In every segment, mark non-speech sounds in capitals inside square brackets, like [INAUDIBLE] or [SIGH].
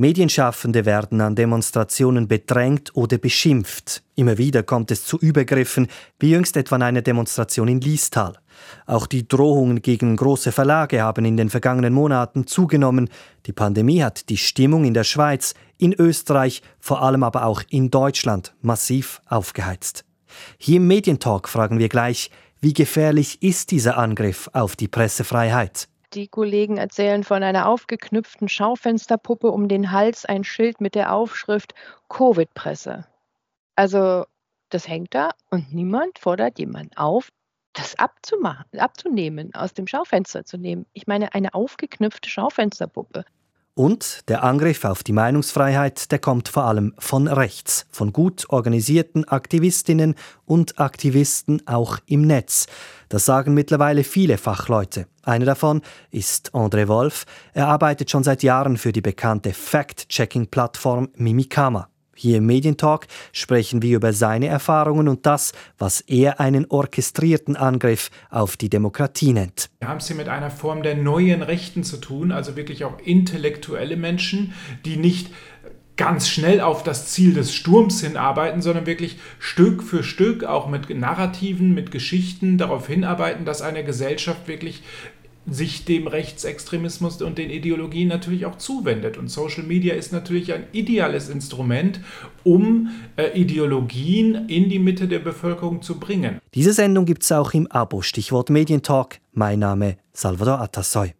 Medienschaffende werden an Demonstrationen bedrängt oder beschimpft. Immer wieder kommt es zu Übergriffen, wie jüngst etwa an einer Demonstration in Liestal. Auch die Drohungen gegen große Verlage haben in den vergangenen Monaten zugenommen. Die Pandemie hat die Stimmung in der Schweiz, in Österreich, vor allem aber auch in Deutschland massiv aufgeheizt. Hier im Medientalk fragen wir gleich, wie gefährlich ist dieser Angriff auf die Pressefreiheit? Die Kollegen erzählen von einer aufgeknüpften Schaufensterpuppe um den Hals, ein Schild mit der Aufschrift Covid-Presse. Also das hängt da und niemand fordert jemanden auf, das abzumachen, abzunehmen, aus dem Schaufenster zu nehmen. Ich meine, eine aufgeknüpfte Schaufensterpuppe. Und der Angriff auf die Meinungsfreiheit, der kommt vor allem von rechts, von gut organisierten Aktivistinnen und Aktivisten auch im Netz. Das sagen mittlerweile viele Fachleute. Einer davon ist André Wolf. Er arbeitet schon seit Jahren für die bekannte Fact-Checking-Plattform Mimikama. Hier im Medientalk sprechen wir über seine Erfahrungen und das, was er einen orchestrierten Angriff auf die Demokratie nennt. Wir haben es hier mit einer Form der neuen Rechten zu tun, also wirklich auch intellektuelle Menschen, die nicht ganz schnell auf das Ziel des Sturms hinarbeiten, sondern wirklich Stück für Stück auch mit Narrativen, mit Geschichten darauf hinarbeiten, dass eine Gesellschaft wirklich sich dem Rechtsextremismus und den Ideologien natürlich auch zuwendet. Und Social Media ist natürlich ein ideales Instrument, um äh, Ideologien in die Mitte der Bevölkerung zu bringen. Diese Sendung gibt es auch im Abo, Stichwort Medientalk. Mein Name Salvador Atassoy.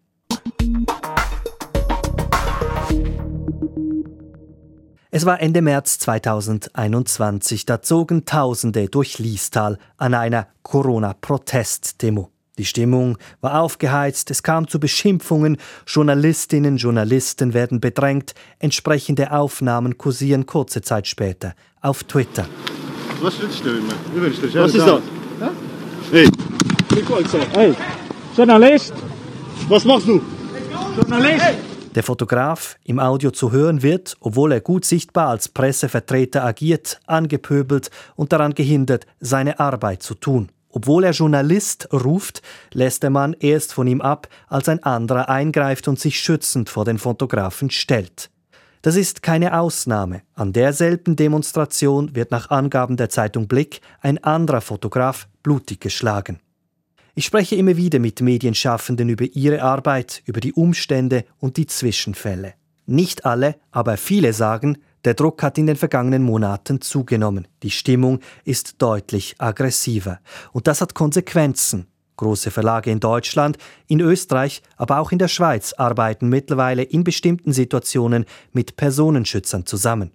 Es war Ende März 2021, da zogen Tausende durch Liestal an einer Corona-Protestdemo. Die Stimmung war aufgeheizt, es kam zu Beschimpfungen, Journalistinnen und Journalisten werden bedrängt, entsprechende Aufnahmen kursieren kurze Zeit später auf Twitter. Was willst du immer? Was ist das? Hey. Hey, Journalist! Was machst du? Journalist! Der Fotograf im Audio zu hören wird, obwohl er gut sichtbar als Pressevertreter agiert, angepöbelt und daran gehindert, seine Arbeit zu tun. Obwohl er Journalist ruft, lässt der Mann erst von ihm ab, als ein anderer eingreift und sich schützend vor den Fotografen stellt. Das ist keine Ausnahme. An derselben Demonstration wird nach Angaben der Zeitung Blick ein anderer Fotograf blutig geschlagen. Ich spreche immer wieder mit Medienschaffenden über ihre Arbeit, über die Umstände und die Zwischenfälle. Nicht alle, aber viele sagen, der Druck hat in den vergangenen Monaten zugenommen. Die Stimmung ist deutlich aggressiver. Und das hat Konsequenzen. Große Verlage in Deutschland, in Österreich, aber auch in der Schweiz arbeiten mittlerweile in bestimmten Situationen mit Personenschützern zusammen.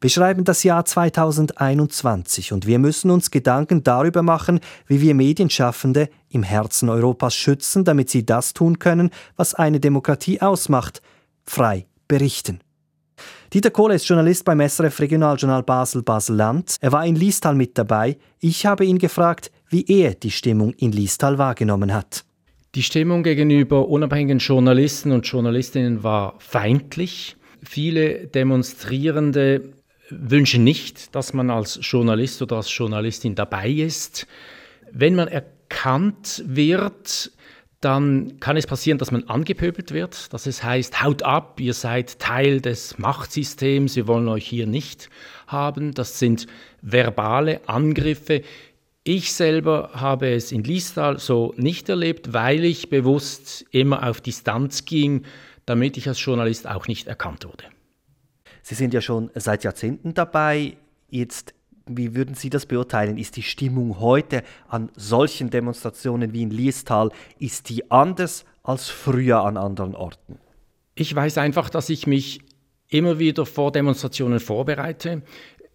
Wir schreiben das Jahr 2021 und wir müssen uns Gedanken darüber machen, wie wir Medienschaffende im Herzen Europas schützen, damit sie das tun können, was eine Demokratie ausmacht, frei berichten. Dieter Kohle ist Journalist beim SRF Regionaljournal Basel-Basel-Land. Er war in Liestal mit dabei. Ich habe ihn gefragt, wie er die Stimmung in Liestal wahrgenommen hat. Die Stimmung gegenüber unabhängigen Journalisten und Journalistinnen war feindlich. Viele Demonstrierende wünschen nicht, dass man als Journalist oder als Journalistin dabei ist. Wenn man erkannt wird, dann kann es passieren, dass man angepöbelt wird, dass es heißt, haut ab, ihr seid Teil des Machtsystems, wir wollen euch hier nicht haben. Das sind verbale Angriffe. Ich selber habe es in Liestal so nicht erlebt, weil ich bewusst immer auf Distanz ging, damit ich als Journalist auch nicht erkannt wurde. Sie sind ja schon seit Jahrzehnten dabei. Jetzt wie würden Sie das beurteilen? Ist die Stimmung heute an solchen Demonstrationen wie in Liestal, ist die anders als früher an anderen Orten? Ich weiß einfach, dass ich mich immer wieder vor Demonstrationen vorbereite.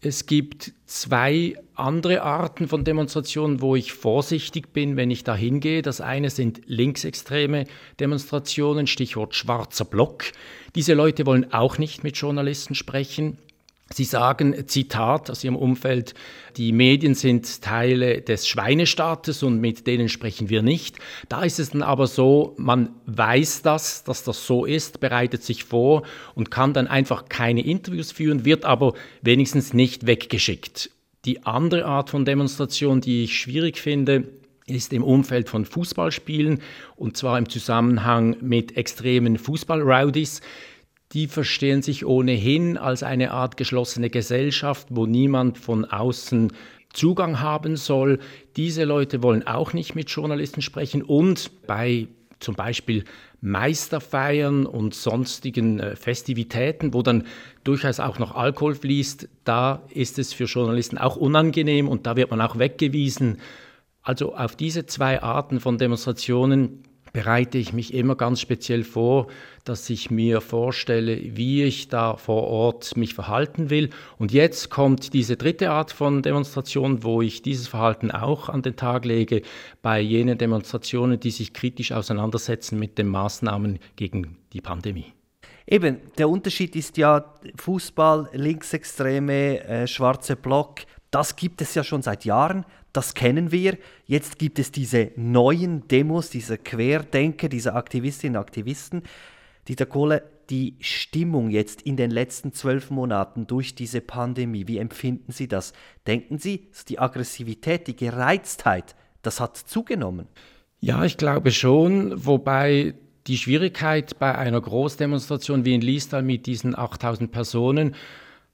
Es gibt zwei andere Arten von Demonstrationen, wo ich vorsichtig bin, wenn ich da hingehe. Das eine sind linksextreme Demonstrationen, Stichwort schwarzer Block. Diese Leute wollen auch nicht mit Journalisten sprechen. Sie sagen, Zitat aus Ihrem Umfeld, die Medien sind Teile des Schweinestaates und mit denen sprechen wir nicht. Da ist es dann aber so, man weiß das, dass das so ist, bereitet sich vor und kann dann einfach keine Interviews führen, wird aber wenigstens nicht weggeschickt. Die andere Art von Demonstration, die ich schwierig finde, ist im Umfeld von Fußballspielen und zwar im Zusammenhang mit extremen Fußballrowdies die verstehen sich ohnehin als eine Art geschlossene Gesellschaft, wo niemand von außen Zugang haben soll. Diese Leute wollen auch nicht mit Journalisten sprechen und bei zum Beispiel Meisterfeiern und sonstigen äh, Festivitäten, wo dann durchaus auch noch Alkohol fließt, da ist es für Journalisten auch unangenehm und da wird man auch weggewiesen. Also auf diese zwei Arten von Demonstrationen bereite ich mich immer ganz speziell vor, dass ich mir vorstelle, wie ich da vor Ort mich verhalten will. Und jetzt kommt diese dritte Art von Demonstration, wo ich dieses Verhalten auch an den Tag lege, bei jenen Demonstrationen, die sich kritisch auseinandersetzen mit den Maßnahmen gegen die Pandemie. Eben, der Unterschied ist ja Fußball, Linksextreme, äh, schwarze Block, das gibt es ja schon seit Jahren das kennen wir. Jetzt gibt es diese neuen Demos, diese Querdenker, diese Aktivistinnen und Aktivisten. Dieter Kohle, die Stimmung jetzt in den letzten zwölf Monaten durch diese Pandemie, wie empfinden Sie das? Denken Sie, die Aggressivität, die Gereiztheit, das hat zugenommen? Ja, ich glaube schon, wobei die Schwierigkeit bei einer Großdemonstration wie in Liestal mit diesen 8000 Personen,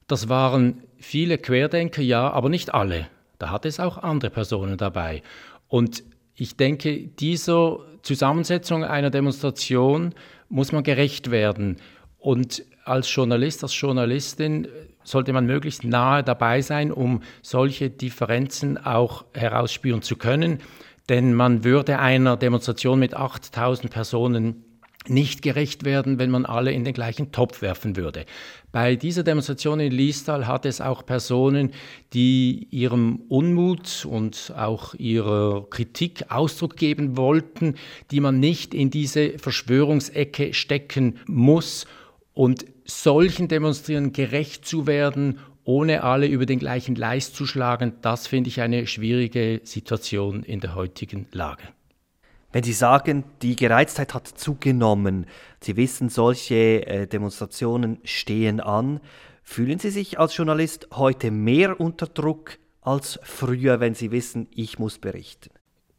das waren viele Querdenker, ja, aber nicht alle. Da hat es auch andere Personen dabei. Und ich denke, dieser Zusammensetzung einer Demonstration muss man gerecht werden. Und als Journalist, als Journalistin sollte man möglichst nahe dabei sein, um solche Differenzen auch herausspüren zu können. Denn man würde einer Demonstration mit 8000 Personen nicht gerecht werden, wenn man alle in den gleichen Topf werfen würde. Bei dieser Demonstration in Liestal hat es auch Personen, die ihrem Unmut und auch ihrer Kritik Ausdruck geben wollten, die man nicht in diese Verschwörungsecke stecken muss und solchen Demonstrieren gerecht zu werden, ohne alle über den gleichen Leist zu schlagen, das finde ich eine schwierige Situation in der heutigen Lage. Wenn Sie sagen, die Gereiztheit hat zugenommen, Sie wissen, solche äh, Demonstrationen stehen an, fühlen Sie sich als Journalist heute mehr unter Druck als früher, wenn Sie wissen, ich muss berichten?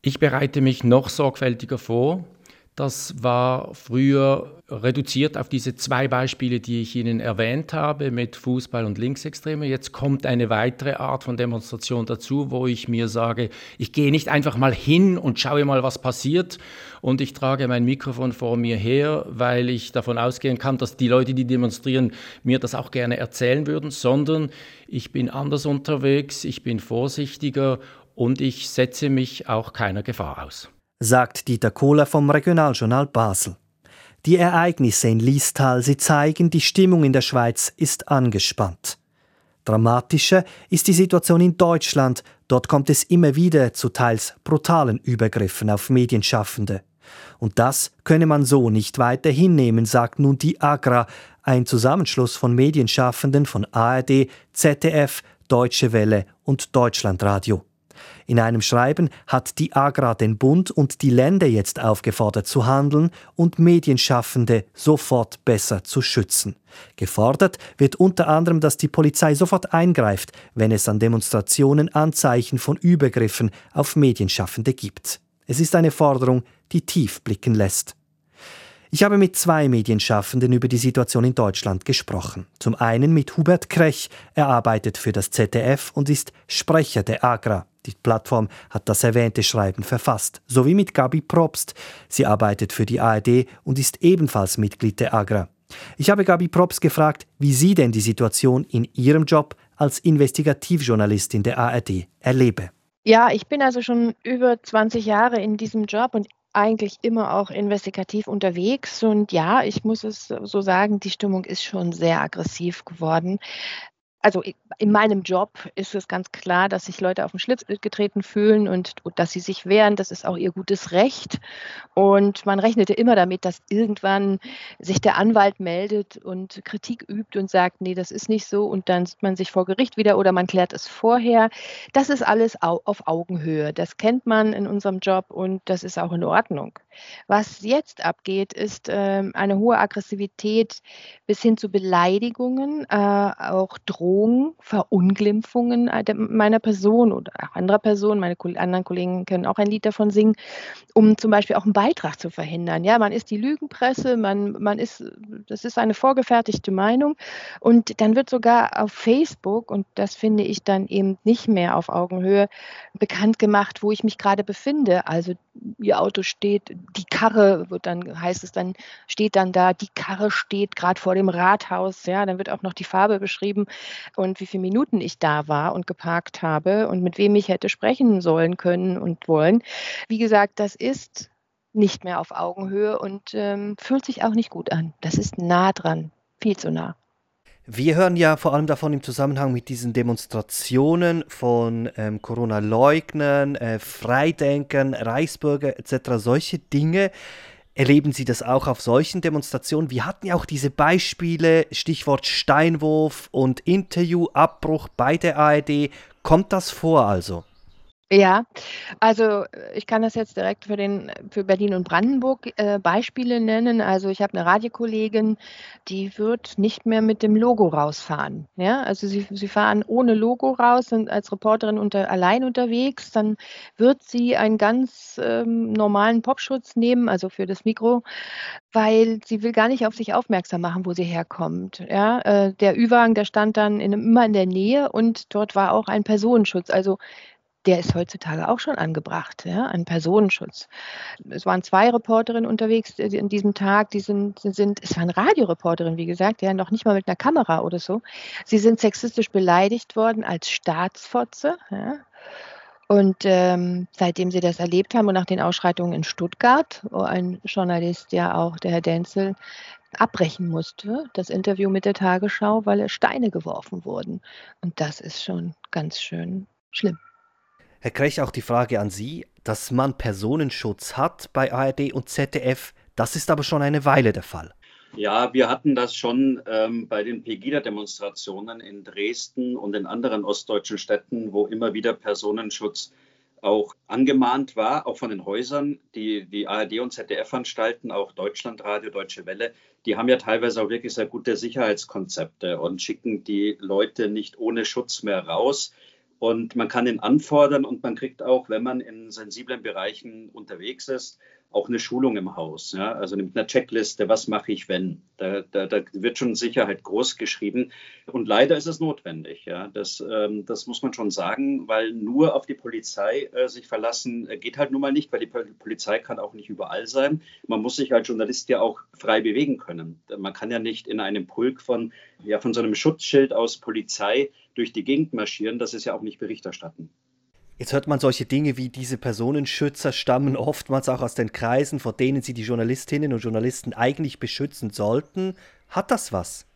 Ich bereite mich noch sorgfältiger vor. Das war früher reduziert auf diese zwei Beispiele, die ich Ihnen erwähnt habe, mit Fußball und Linksextreme. Jetzt kommt eine weitere Art von Demonstration dazu, wo ich mir sage, ich gehe nicht einfach mal hin und schaue mal, was passiert und ich trage mein Mikrofon vor mir her, weil ich davon ausgehen kann, dass die Leute, die demonstrieren, mir das auch gerne erzählen würden, sondern ich bin anders unterwegs, ich bin vorsichtiger und ich setze mich auch keiner Gefahr aus sagt Dieter Kohler vom Regionaljournal Basel. Die Ereignisse in Liestal, sie zeigen, die Stimmung in der Schweiz ist angespannt. Dramatischer ist die Situation in Deutschland. Dort kommt es immer wieder zu teils brutalen Übergriffen auf Medienschaffende. Und das könne man so nicht weiter hinnehmen, sagt nun die AGRA, ein Zusammenschluss von Medienschaffenden von ARD, ZDF, Deutsche Welle und Deutschlandradio. In einem Schreiben hat die Agra den Bund und die Länder jetzt aufgefordert zu handeln und Medienschaffende sofort besser zu schützen. Gefordert wird unter anderem, dass die Polizei sofort eingreift, wenn es an Demonstrationen Anzeichen von Übergriffen auf Medienschaffende gibt. Es ist eine Forderung, die tief blicken lässt. Ich habe mit zwei Medienschaffenden über die Situation in Deutschland gesprochen. Zum einen mit Hubert Krech. Er arbeitet für das ZDF und ist Sprecher der Agra. Die Plattform hat das erwähnte Schreiben verfasst. Sowie mit Gabi Probst. Sie arbeitet für die ARD und ist ebenfalls Mitglied der Agra. Ich habe Gabi Probst gefragt, wie sie denn die Situation in ihrem Job als Investigativjournalistin der ARD erlebe. Ja, ich bin also schon über 20 Jahre in diesem Job und eigentlich immer auch investigativ unterwegs. Und ja, ich muss es so sagen, die Stimmung ist schon sehr aggressiv geworden also in meinem Job ist es ganz klar, dass sich Leute auf den Schlitz getreten fühlen und, und, dass sie sich wehren. Das ist auch ihr gutes Recht. Und man rechnete immer damit, dass irgendwann sich der Anwalt meldet und Kritik übt und sagt, nee, das ist nicht so. Und dann sieht man sich vor Gericht wieder oder man klärt es vorher. Das ist alles auf Augenhöhe. Das kennt man in unserem Job und das ist auch in Ordnung. Was jetzt abgeht, ist äh, eine hohe Aggressivität bis hin zu Beleidigungen, äh, auch Drohungen Drohungen, Verunglimpfungen meiner Person oder auch anderer Personen. Meine anderen Kollegen können auch ein Lied davon singen, um zum Beispiel auch einen Beitrag zu verhindern. Ja, man ist die Lügenpresse, man, man ist, das ist eine vorgefertigte Meinung und dann wird sogar auf Facebook, und das finde ich dann eben nicht mehr auf Augenhöhe, bekannt gemacht, wo ich mich gerade befinde. Also ihr Auto steht, die Karre wird dann, heißt es dann, steht dann da, die Karre steht gerade vor dem Rathaus, ja, dann wird auch noch die Farbe beschrieben und wie viele Minuten ich da war und geparkt habe und mit wem ich hätte sprechen sollen können und wollen. Wie gesagt, das ist nicht mehr auf Augenhöhe und ähm, fühlt sich auch nicht gut an. Das ist nah dran, viel zu nah. Wir hören ja vor allem davon im Zusammenhang mit diesen Demonstrationen von ähm, Corona-Leugnern, äh, Freidenkern, Reichsbürger etc. Solche Dinge. Erleben Sie das auch auf solchen Demonstrationen? Wir hatten ja auch diese Beispiele, Stichwort Steinwurf und Interviewabbruch bei der ARD. Kommt das vor also? Ja, also ich kann das jetzt direkt für, den, für Berlin und Brandenburg äh, Beispiele nennen. Also ich habe eine Radiokollegin, die wird nicht mehr mit dem Logo rausfahren. Ja, also sie, sie fahren ohne Logo raus, sind als Reporterin unter, allein unterwegs. Dann wird sie einen ganz ähm, normalen Popschutz nehmen, also für das Mikro, weil sie will gar nicht auf sich aufmerksam machen, wo sie herkommt. Ja, äh, der Ü-Wagen, der stand dann in, immer in der Nähe und dort war auch ein Personenschutz. Also der ist heutzutage auch schon angebracht, ja, ein Personenschutz. Es waren zwei Reporterinnen unterwegs äh, an diesem Tag, die sind, sind es waren Radioreporterinnen, wie gesagt, ja, noch nicht mal mit einer Kamera oder so. Sie sind sexistisch beleidigt worden als Staatsfotze, ja. Und ähm, seitdem sie das erlebt haben und nach den Ausschreitungen in Stuttgart, wo ein Journalist, ja auch der Herr Denzel, abbrechen musste, das Interview mit der Tagesschau, weil er Steine geworfen wurden. Und das ist schon ganz schön schlimm. Herr Krech, auch die Frage an Sie, dass man Personenschutz hat bei ARD und ZDF, das ist aber schon eine Weile der Fall. Ja, wir hatten das schon ähm, bei den Pegida-Demonstrationen in Dresden und in anderen ostdeutschen Städten, wo immer wieder Personenschutz auch angemahnt war, auch von den Häusern. Die, die ARD und ZDF-Anstalten, auch Deutschlandradio, Deutsche Welle, die haben ja teilweise auch wirklich sehr gute Sicherheitskonzepte und schicken die Leute nicht ohne Schutz mehr raus. Und man kann ihn anfordern und man kriegt auch, wenn man in sensiblen Bereichen unterwegs ist, auch eine Schulung im Haus. Ja? Also mit einer Checkliste, was mache ich, wenn? Da, da, da, wird schon Sicherheit groß geschrieben. Und leider ist es notwendig. Ja? Das, ähm, das muss man schon sagen, weil nur auf die Polizei äh, sich verlassen äh, geht halt nun mal nicht, weil die Polizei kann auch nicht überall sein. Man muss sich als Journalist ja auch frei bewegen können. Man kann ja nicht in einem Pulk von, ja, von so einem Schutzschild aus Polizei durch die Gegend marschieren. Das ist ja auch nicht Bericht erstatten. Jetzt hört man solche Dinge wie diese Personenschützer stammen oftmals auch aus den Kreisen, vor denen sie die Journalistinnen und Journalisten eigentlich beschützen sollten. Hat das was?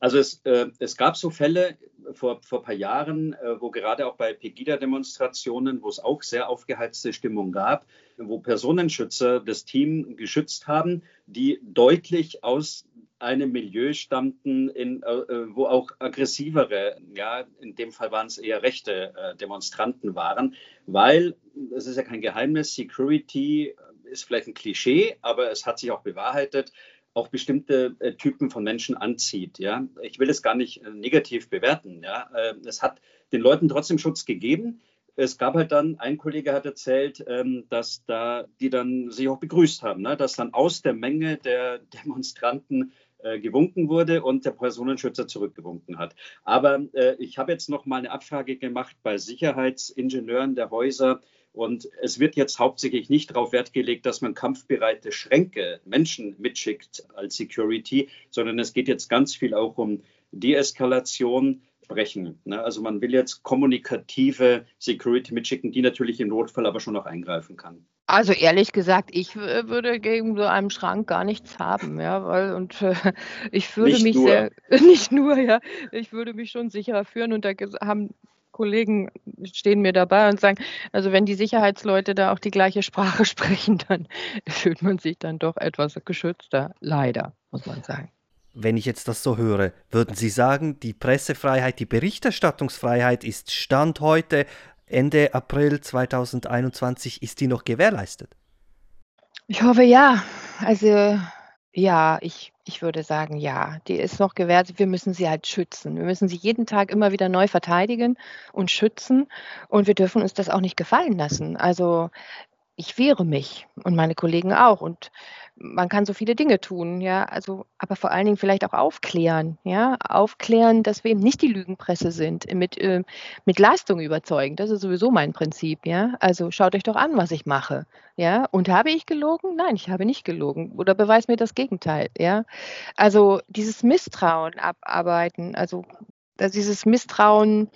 Also es, äh, es gab so Fälle vor, vor ein paar Jahren, äh, wo gerade auch bei Pegida-Demonstrationen, wo es auch sehr aufgeheizte Stimmung gab, wo Personenschützer das Team geschützt haben, die deutlich aus einem Milieu stammten, in, äh, wo auch aggressivere, ja, in dem Fall waren es eher rechte äh, Demonstranten waren, weil, es ist ja kein Geheimnis, Security ist vielleicht ein Klischee, aber es hat sich auch bewahrheitet, auch bestimmte äh, Typen von Menschen anzieht. Ja? Ich will es gar nicht äh, negativ bewerten. Ja? Äh, es hat den Leuten trotzdem Schutz gegeben. Es gab halt dann, ein Kollege hat erzählt, ähm, dass da die dann sich auch begrüßt haben, ne? dass dann aus der Menge der Demonstranten äh, gewunken wurde und der Personenschützer zurückgewunken hat. Aber äh, ich habe jetzt noch mal eine Abfrage gemacht bei Sicherheitsingenieuren der Häuser und es wird jetzt hauptsächlich nicht darauf Wert gelegt, dass man kampfbereite Schränke, Menschen mitschickt als Security, sondern es geht jetzt ganz viel auch um Deeskalation, sprechen. Ne? Also man will jetzt kommunikative Security mitschicken, die natürlich im Notfall aber schon noch eingreifen kann. Also ehrlich gesagt, ich würde gegen so einen Schrank gar nichts haben, ja, weil und äh, ich würde nicht mich nur. sehr [LAUGHS] nicht nur, ja, ich würde mich schon sicherer führen und da haben Kollegen stehen mir dabei und sagen, also wenn die Sicherheitsleute da auch die gleiche Sprache [LAUGHS] sprechen, dann [LAUGHS] fühlt man sich dann doch etwas geschützter, leider, muss man sagen. Wenn ich jetzt das so höre, würden Sie sagen, die Pressefreiheit, die Berichterstattungsfreiheit ist Stand heute Ende April 2021, ist die noch gewährleistet? Ich hoffe ja. Also Ja, ich, ich würde sagen, ja. Die ist noch gewährt. Wir müssen sie halt schützen. Wir müssen sie jeden Tag immer wieder neu verteidigen und schützen. Und wir dürfen uns das auch nicht gefallen lassen. Also ich wehre mich und meine Kollegen auch. Und man kann so viele Dinge tun, ja, also, aber vor allen Dingen vielleicht auch aufklären, ja, aufklären, dass wir eben nicht die Lügenpresse sind, mit, äh, mit Leistung überzeugen. Das ist sowieso mein Prinzip, ja. Also schaut euch doch an, was ich mache, ja. Und habe ich gelogen? Nein, ich habe nicht gelogen. Oder beweis mir das Gegenteil, ja. Also dieses Misstrauen abarbeiten, also, also dieses Misstrauen,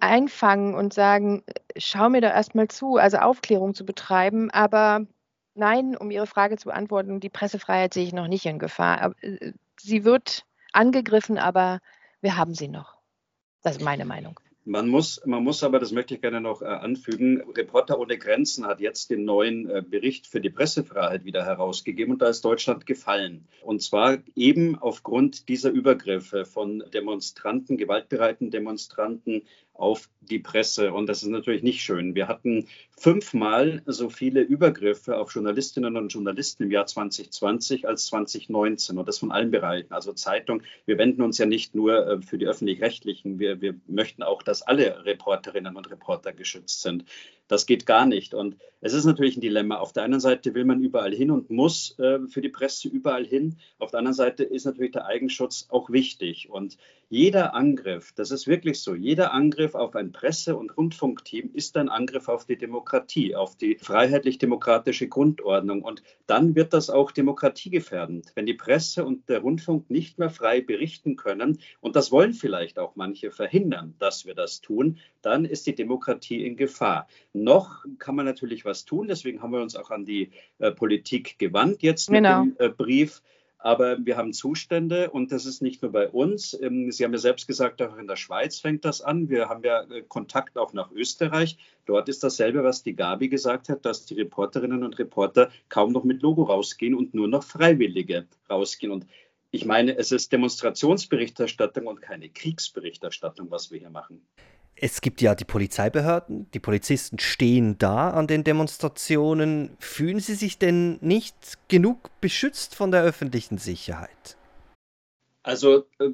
einfangen und sagen, schau mir da erstmal zu, also Aufklärung zu betreiben, aber nein, um Ihre Frage zu beantworten, die Pressefreiheit sehe ich noch nicht in Gefahr. Äh, sie wird angegriffen, aber wir haben sie noch. Das ist meine Meinung. Man muss, man muss aber, das möchte ich gerne noch äh, anfügen, Reporter ohne Grenzen hat jetzt den neuen äh, Bericht für die Pressefreiheit wieder herausgegeben und da ist Deutschland gefallen. Und zwar eben aufgrund dieser Übergriffe von Demonstranten, gewaltbereiten Demonstranten auf die Presse. Und das ist natürlich nicht schön. Wir hatten fünfmal so viele Übergriffe auf Journalistinnen und Journalisten im Jahr 2020 als 2019 und das von allen Bereichen. Also Zeitung, wir wenden uns ja nicht nur äh, für die öffentlich-rechtlichen, wir, wir möchten auch, dass alle Reporterinnen und Reporter geschützt sind. Das geht gar nicht. Und es ist natürlich ein Dilemma. Auf der einen Seite will man überall hin und muss äh, für die Presse überall hin. Auf der anderen Seite ist natürlich der Eigenschutz auch wichtig. Und jeder Angriff, das ist wirklich so, jeder Angriff auf ein Presse- und Rundfunkteam ist ein Angriff auf die Demokratie, auf die freiheitlich-demokratische Grundordnung. Und dann wird das auch demokratiegefährdend, wenn die Presse und der Rundfunk nicht mehr frei berichten können. Und das wollen vielleicht auch manche verhindern, dass wir das tun. Dann ist die Demokratie in Gefahr. Noch kann man natürlich was tun. Deswegen haben wir uns auch an die äh, Politik gewandt jetzt mit genau. dem äh, Brief. Aber wir haben Zustände und das ist nicht nur bei uns. Ähm, Sie haben ja selbst gesagt, auch in der Schweiz fängt das an. Wir haben ja äh, Kontakt auch nach Österreich. Dort ist dasselbe, was die Gabi gesagt hat, dass die Reporterinnen und Reporter kaum noch mit Logo rausgehen und nur noch Freiwillige rausgehen. Und ich meine, es ist Demonstrationsberichterstattung und keine Kriegsberichterstattung, was wir hier machen. Es gibt ja die Polizeibehörden, die Polizisten stehen da an den Demonstrationen. Fühlen Sie sich denn nicht genug beschützt von der öffentlichen Sicherheit? Also, äh,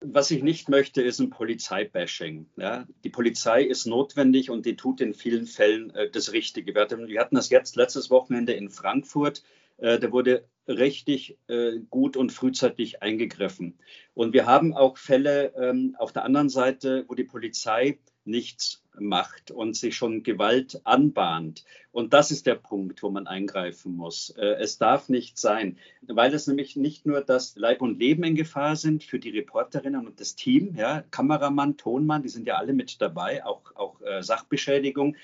was ich nicht möchte, ist ein Polizeibashing. Ja? Die Polizei ist notwendig und die tut in vielen Fällen äh, das Richtige. Wir hatten, das jetzt letztes Wochenende in Frankfurt. Äh, da wurde richtig äh, gut und frühzeitig eingegriffen. Und wir haben auch Fälle ähm, auf der anderen Seite, wo die Polizei nichts macht und sich schon Gewalt anbahnt. Und das ist der Punkt, wo man eingreifen muss. Äh, es darf nicht sein, weil es nämlich nicht nur das Leib und Leben in Gefahr sind für die Reporterinnen und das Team, ja, Kameramann, Tonmann, die sind ja alle mit dabei, auch, auch äh, Sachbeschädigung.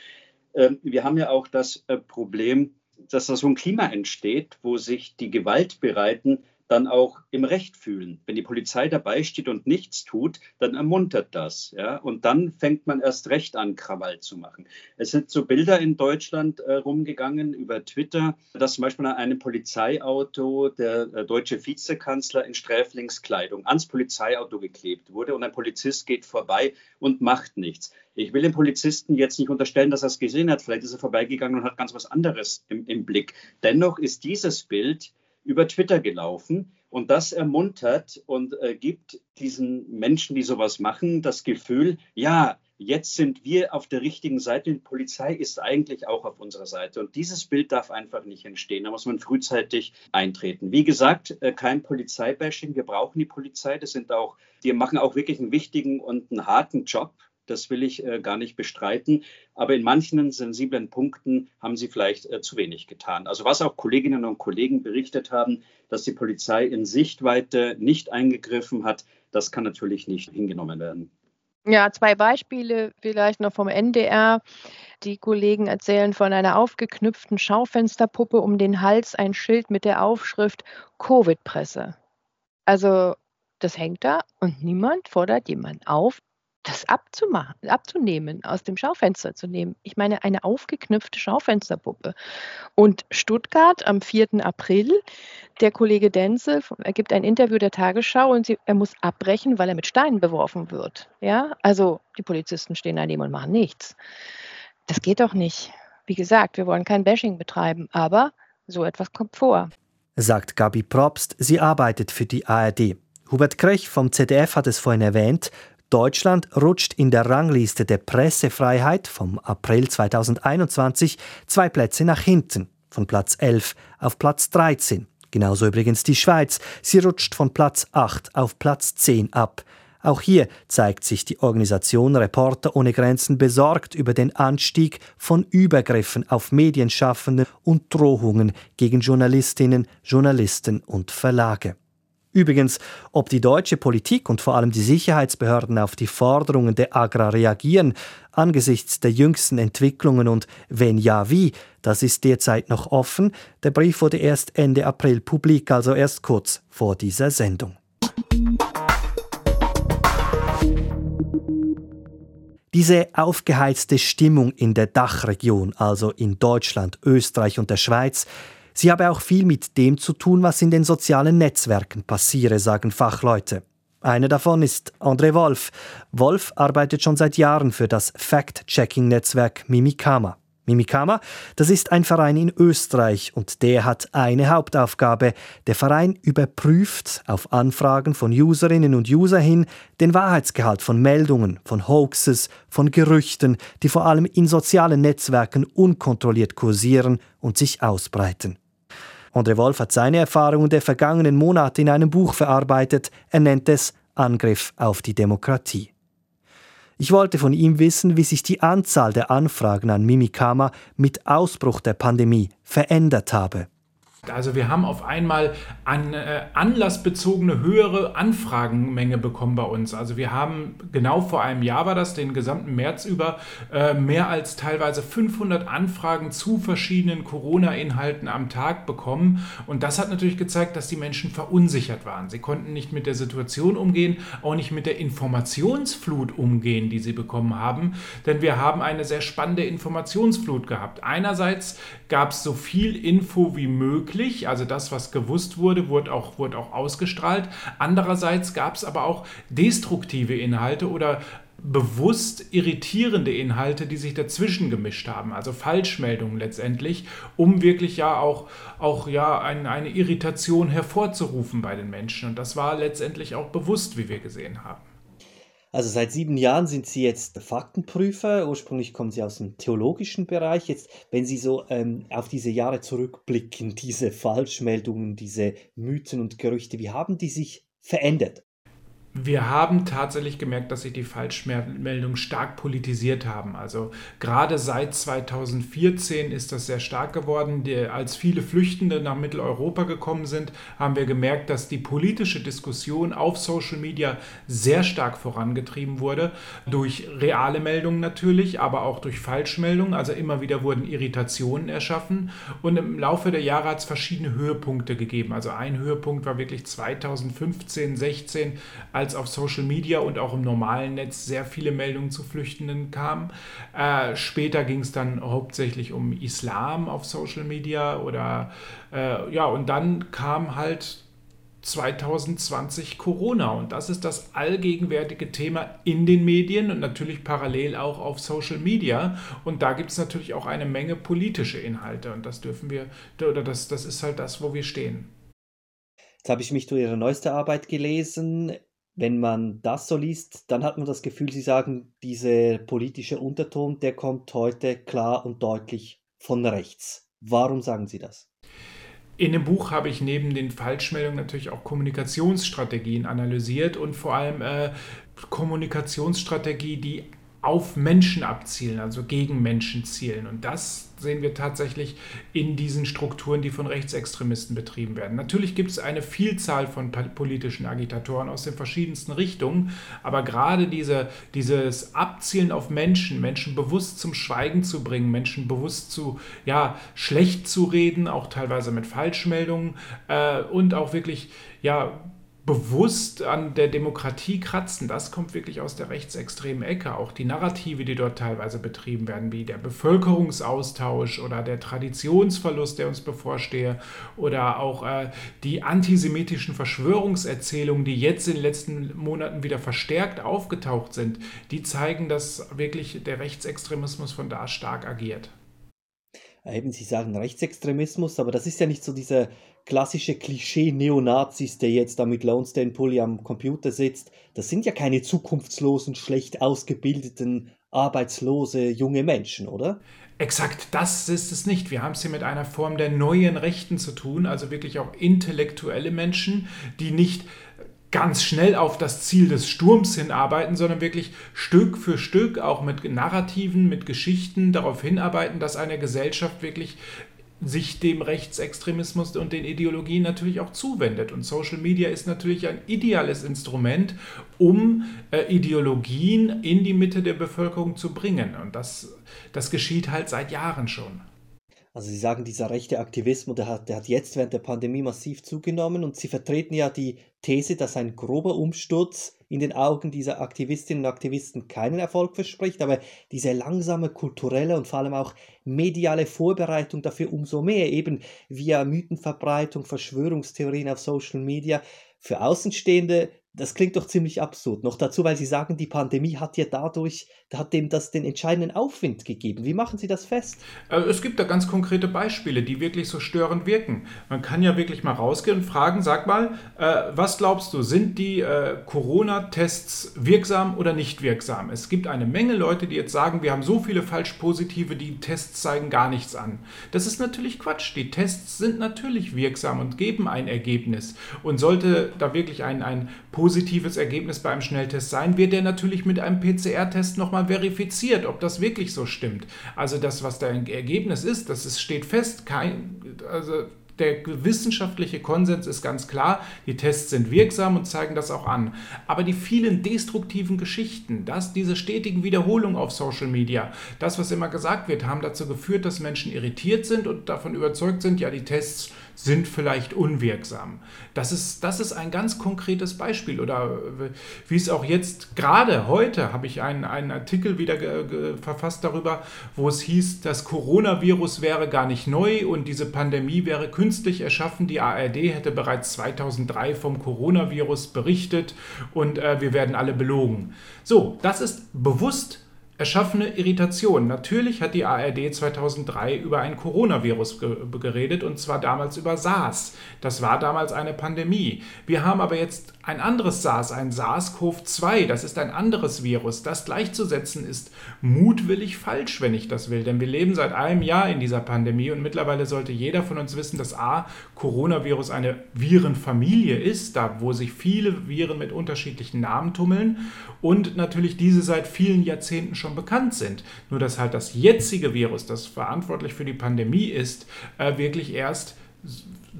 Äh, wir haben ja auch das äh, Problem, dass da so ein Klima entsteht, wo sich die Gewaltbereiten dann auch im Recht fühlen. Wenn die Polizei dabei steht und nichts tut, dann ermuntert das. Ja? Und dann fängt man erst recht an, Krawall zu machen. Es sind so Bilder in Deutschland äh, rumgegangen über Twitter, dass zum Beispiel an einem Polizeiauto der äh, deutsche Vizekanzler in Sträflingskleidung ans Polizeiauto geklebt wurde und ein Polizist geht vorbei und macht nichts. Ich will dem Polizisten jetzt nicht unterstellen, dass er es gesehen hat. Vielleicht ist er vorbeigegangen und hat ganz was anderes im, im Blick. Dennoch ist dieses Bild über Twitter gelaufen und das ermuntert und äh, gibt diesen Menschen, die sowas machen, das Gefühl, ja, jetzt sind wir auf der richtigen Seite. Die Polizei ist eigentlich auch auf unserer Seite. Und dieses Bild darf einfach nicht entstehen. Da muss man frühzeitig eintreten. Wie gesagt, äh, kein Polizeibashing. Wir brauchen die Polizei. Das sind auch, die machen auch wirklich einen wichtigen und einen harten Job. Das will ich äh, gar nicht bestreiten. Aber in manchen sensiblen Punkten haben sie vielleicht äh, zu wenig getan. Also was auch Kolleginnen und Kollegen berichtet haben, dass die Polizei in Sichtweite nicht eingegriffen hat, das kann natürlich nicht hingenommen werden. Ja, zwei Beispiele vielleicht noch vom NDR. Die Kollegen erzählen von einer aufgeknüpften Schaufensterpuppe um den Hals, ein Schild mit der Aufschrift Covid-Presse. Also das hängt da und niemand fordert jemanden auf, das abzumachen, abzunehmen, aus dem Schaufenster zu nehmen. Ich meine, eine aufgeknüpfte Schaufensterpuppe. Und Stuttgart am 4. April, der Kollege Denzel, er gibt ein Interview der Tagesschau und sie, er muss abbrechen, weil er mit Steinen beworfen wird. Ja, also die Polizisten stehen daneben und machen nichts. Das geht doch nicht. Wie gesagt, wir wollen kein Bashing betreiben, aber so etwas kommt vor. sagt Gabi Probst. Sie arbeitet für die ARD. Hubert Krech vom ZDF hat es vorhin erwähnt. Deutschland rutscht in der Rangliste der Pressefreiheit vom April 2021 zwei Plätze nach hinten, von Platz 11 auf Platz 13. Genauso übrigens die Schweiz. Sie rutscht von Platz 8 auf Platz 10 ab. Auch hier zeigt sich die Organisation Reporter ohne Grenzen besorgt über den Anstieg von Übergriffen auf Medienschaffende und Drohungen gegen Journalistinnen, Journalisten und Verlage. Übrigens, ob die deutsche Politik und vor allem die Sicherheitsbehörden auf die Forderungen der Agra reagieren, angesichts der jüngsten Entwicklungen und wenn ja wie, das ist derzeit noch offen. Der Brief wurde erst Ende April publik, also erst kurz vor dieser Sendung. Diese aufgeheizte Stimmung in der Dachregion, also in Deutschland, Österreich und der Schweiz, sie habe auch viel mit dem zu tun, was in den sozialen Netzwerken passiere, sagen Fachleute. Einer davon ist André Wolf. Wolf arbeitet schon seit Jahren für das Fact-Checking-Netzwerk Mimikama. Mimikama, das ist ein Verein in Österreich und der hat eine Hauptaufgabe. Der Verein überprüft auf Anfragen von Userinnen und User hin den Wahrheitsgehalt von Meldungen, von Hoaxes, von Gerüchten, die vor allem in sozialen Netzwerken unkontrolliert kursieren und sich ausbreiten. André Wolf hat seine Erfahrungen der vergangenen Monate in einem Buch verarbeitet. Er nennt es Angriff auf die Demokratie. Ich wollte von ihm wissen, wie sich die Anzahl der Anfragen an Mimikama mit Ausbruch der Pandemie verändert habe. Also wir haben auf einmal eine äh, anlassbezogene höhere Anfragenmenge bekommen bei uns. Also wir haben genau vor einem Jahr war das, den gesamten März über, äh, mehr als teilweise 500 Anfragen zu verschiedenen Corona-Inhalten am Tag bekommen. Und das hat natürlich gezeigt, dass die Menschen verunsichert waren. Sie konnten nicht mit der Situation umgehen, auch nicht mit der Informationsflut umgehen, die sie bekommen haben. Denn wir haben eine sehr spannende Informationsflut gehabt. Einerseits gab es so viel Info wie möglich möglich. Also das, was gewusst wurde, wurde auch, wurde auch ausgestrahlt. Andererseits gab es aber auch destruktive Inhalte oder bewusst irritierende Inhalte, die sich dazwischen gemischt haben, also Falschmeldungen letztendlich, um wirklich ja auch, auch ja eine, eine Irritation hervorzurufen bei den Menschen. Und das war letztendlich auch bewusst, wie wir gesehen haben. Also seit sieben Jahren sind Sie jetzt Faktenprüfer. Ursprünglich kommen Sie aus dem theologischen Bereich. Jetzt, wenn Sie so ähm, auf diese Jahre zurückblicken, diese Falschmeldungen, diese Mythen und Gerüchte, wie haben die sich verändert? Wir haben tatsächlich gemerkt, dass sich die Falschmeldungen stark politisiert haben. Also gerade seit 2014 ist das sehr stark geworden. Als viele Flüchtende nach Mitteleuropa gekommen sind, haben wir gemerkt, dass die politische Diskussion auf Social Media sehr stark vorangetrieben wurde. Durch reale Meldungen natürlich, aber auch durch Falschmeldungen. Also immer wieder wurden Irritationen erschaffen. Und im Laufe der Jahre hat es verschiedene Höhepunkte gegeben. Also ein Höhepunkt war wirklich 2015, 16 als auf Social Media und auch im normalen Netz sehr viele Meldungen zu Flüchtenden kamen. Äh, später ging es dann hauptsächlich um Islam auf Social Media oder äh, ja, und dann kam halt 2020 Corona und das ist das allgegenwärtige Thema in den Medien und natürlich parallel auch auf Social Media und da gibt es natürlich auch eine Menge politische Inhalte und das dürfen wir oder das, das ist halt das, wo wir stehen. Jetzt habe ich mich durch Ihre neueste Arbeit gelesen wenn man das so liest, dann hat man das Gefühl, Sie sagen, dieser politische Unterton, der kommt heute klar und deutlich von rechts. Warum sagen Sie das? In dem Buch habe ich neben den Falschmeldungen natürlich auch Kommunikationsstrategien analysiert und vor allem äh, Kommunikationsstrategie, die auf Menschen abzielen, also gegen Menschen zielen. Und das sehen wir tatsächlich in diesen Strukturen, die von Rechtsextremisten betrieben werden. Natürlich gibt es eine Vielzahl von politischen Agitatoren aus den verschiedensten Richtungen, aber gerade diese, dieses Abzielen auf Menschen, Menschen bewusst zum Schweigen zu bringen, Menschen bewusst zu, ja, schlecht zu reden, auch teilweise mit Falschmeldungen äh, und auch wirklich, ja, bewusst an der Demokratie kratzen, das kommt wirklich aus der rechtsextremen Ecke. Auch die Narrative, die dort teilweise betrieben werden, wie der Bevölkerungsaustausch oder der Traditionsverlust, der uns bevorstehe, oder auch äh, die antisemitischen Verschwörungserzählungen, die jetzt in den letzten Monaten wieder verstärkt aufgetaucht sind, die zeigen, dass wirklich der Rechtsextremismus von da stark agiert. Eben Sie sagen Rechtsextremismus, aber das ist ja nicht so dieser klassische Klischee Neonazis, der jetzt da mit Lone Pulli am Computer sitzt. Das sind ja keine zukunftslosen, schlecht ausgebildeten, arbeitslose junge Menschen, oder? Exakt, das ist es nicht. Wir haben es hier mit einer Form der neuen Rechten zu tun, also wirklich auch intellektuelle Menschen, die nicht ganz schnell auf das Ziel des Sturms hinarbeiten, sondern wirklich Stück für Stück auch mit Narrativen, mit Geschichten darauf hinarbeiten, dass eine Gesellschaft wirklich sich dem Rechtsextremismus und den Ideologien natürlich auch zuwendet. Und Social Media ist natürlich ein ideales Instrument, um äh, Ideologien in die Mitte der Bevölkerung zu bringen. Und das, das geschieht halt seit Jahren schon. Also Sie sagen, dieser rechte Aktivismus, der hat, der hat jetzt während der Pandemie massiv zugenommen und Sie vertreten ja die These, dass ein grober Umsturz in den Augen dieser Aktivistinnen und Aktivisten keinen Erfolg verspricht, aber diese langsame kulturelle und vor allem auch mediale Vorbereitung dafür umso mehr, eben via Mythenverbreitung, Verschwörungstheorien auf Social Media, für Außenstehende das klingt doch ziemlich absurd. Noch dazu, weil Sie sagen, die Pandemie hat ja dadurch, hat dem das den entscheidenden Aufwind gegeben. Wie machen Sie das fest? Äh, es gibt da ganz konkrete Beispiele, die wirklich so störend wirken. Man kann ja wirklich mal rausgehen und fragen, sag mal, äh, was glaubst du, sind die äh, Corona-Tests wirksam oder nicht wirksam? Es gibt eine Menge Leute, die jetzt sagen, wir haben so viele falsch positive, die Tests zeigen gar nichts an. Das ist natürlich Quatsch. Die Tests sind natürlich wirksam und geben ein Ergebnis. Und sollte da wirklich ein, ein positives Ergebnis beim Schnelltest sein, wird der natürlich mit einem PCR-Test nochmal verifiziert, ob das wirklich so stimmt. Also das, was da ein Ergebnis ist, das ist, steht fest. Kein, also der wissenschaftliche Konsens ist ganz klar, die Tests sind wirksam und zeigen das auch an. Aber die vielen destruktiven Geschichten, das, diese stetigen Wiederholungen auf Social Media, das, was immer gesagt wird, haben dazu geführt, dass Menschen irritiert sind und davon überzeugt sind, ja, die Tests sind vielleicht unwirksam. Das ist, das ist ein ganz konkretes Beispiel. Oder wie es auch jetzt, gerade heute, habe ich einen, einen Artikel wieder verfasst darüber, wo es hieß, das Coronavirus wäre gar nicht neu und diese Pandemie wäre künstlich erschaffen. Die ARD hätte bereits 2003 vom Coronavirus berichtet und äh, wir werden alle belogen. So, das ist bewusst erschaffene Irritation. Natürlich hat die ARD 2003 über ein Coronavirus ge geredet und zwar damals über SARS. Das war damals eine Pandemie. Wir haben aber jetzt ein anderes SARS, ein SARS-CoV-2. Das ist ein anderes Virus. Das gleichzusetzen ist mutwillig falsch, wenn ich das will. Denn wir leben seit einem Jahr in dieser Pandemie und mittlerweile sollte jeder von uns wissen, dass A, Coronavirus eine Virenfamilie ist, da wo sich viele Viren mit unterschiedlichen Namen tummeln und natürlich diese seit vielen Jahrzehnten schon bekannt sind. Nur dass halt das jetzige Virus, das verantwortlich für die Pandemie ist, äh, wirklich erst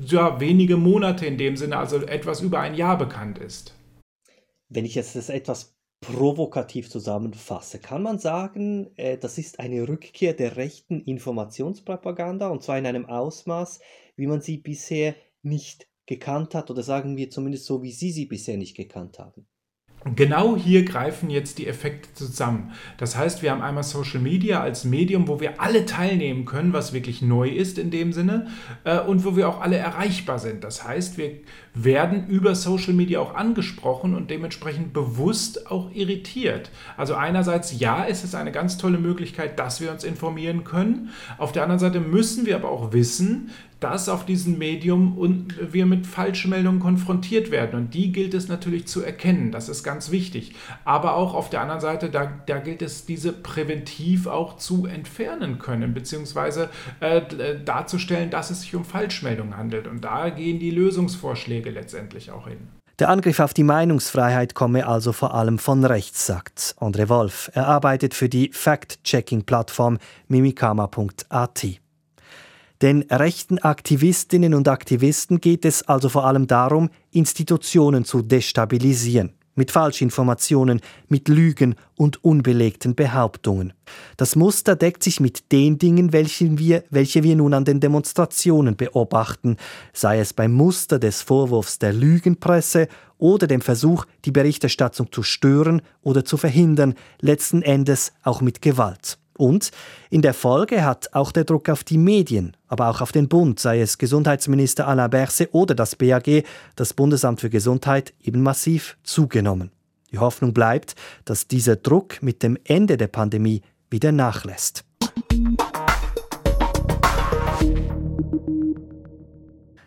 ja, wenige Monate in dem Sinne, also etwas über ein Jahr bekannt ist. Wenn ich jetzt das etwas provokativ zusammenfasse, kann man sagen, äh, das ist eine Rückkehr der rechten Informationspropaganda und zwar in einem Ausmaß, wie man sie bisher nicht gekannt hat oder sagen wir zumindest so, wie Sie sie bisher nicht gekannt haben. Genau hier greifen jetzt die Effekte zusammen. Das heißt, wir haben einmal Social Media als Medium, wo wir alle teilnehmen können, was wirklich neu ist in dem Sinne, äh, und wo wir auch alle erreichbar sind. Das heißt, wir werden über Social Media auch angesprochen und dementsprechend bewusst auch irritiert. Also einerseits, ja, ist es eine ganz tolle Möglichkeit, dass wir uns informieren können. Auf der anderen Seite müssen wir aber auch wissen, dass auf diesem Medium wir mit Falschmeldungen konfrontiert werden. Und die gilt es natürlich zu erkennen. Das ist ganz wichtig. Aber auch auf der anderen Seite, da, da gilt es, diese präventiv auch zu entfernen können, beziehungsweise äh, darzustellen, dass es sich um Falschmeldungen handelt. Und da gehen die Lösungsvorschläge letztendlich auch hin. Der Angriff auf die Meinungsfreiheit komme also vor allem von rechts, sagt André Wolf. Er arbeitet für die Fact-Checking-Plattform mimikama.at. Den rechten Aktivistinnen und Aktivisten geht es also vor allem darum, Institutionen zu destabilisieren. Mit Falschinformationen, mit Lügen und unbelegten Behauptungen. Das Muster deckt sich mit den Dingen, welche wir, welche wir nun an den Demonstrationen beobachten, sei es beim Muster des Vorwurfs der Lügenpresse oder dem Versuch, die Berichterstattung zu stören oder zu verhindern, letzten Endes auch mit Gewalt. Und in der Folge hat auch der Druck auf die Medien, aber auch auf den Bund, sei es Gesundheitsminister Alain Berset oder das BAG, das Bundesamt für Gesundheit, eben massiv zugenommen. Die Hoffnung bleibt, dass dieser Druck mit dem Ende der Pandemie wieder nachlässt.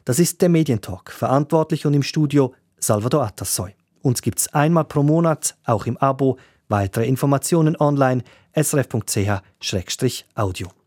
Das ist der Medientalk, verantwortlich und im Studio Salvador Atassoy. Uns gibt's einmal pro Monat, auch im Abo. Weitere Informationen online srf.ch-audio.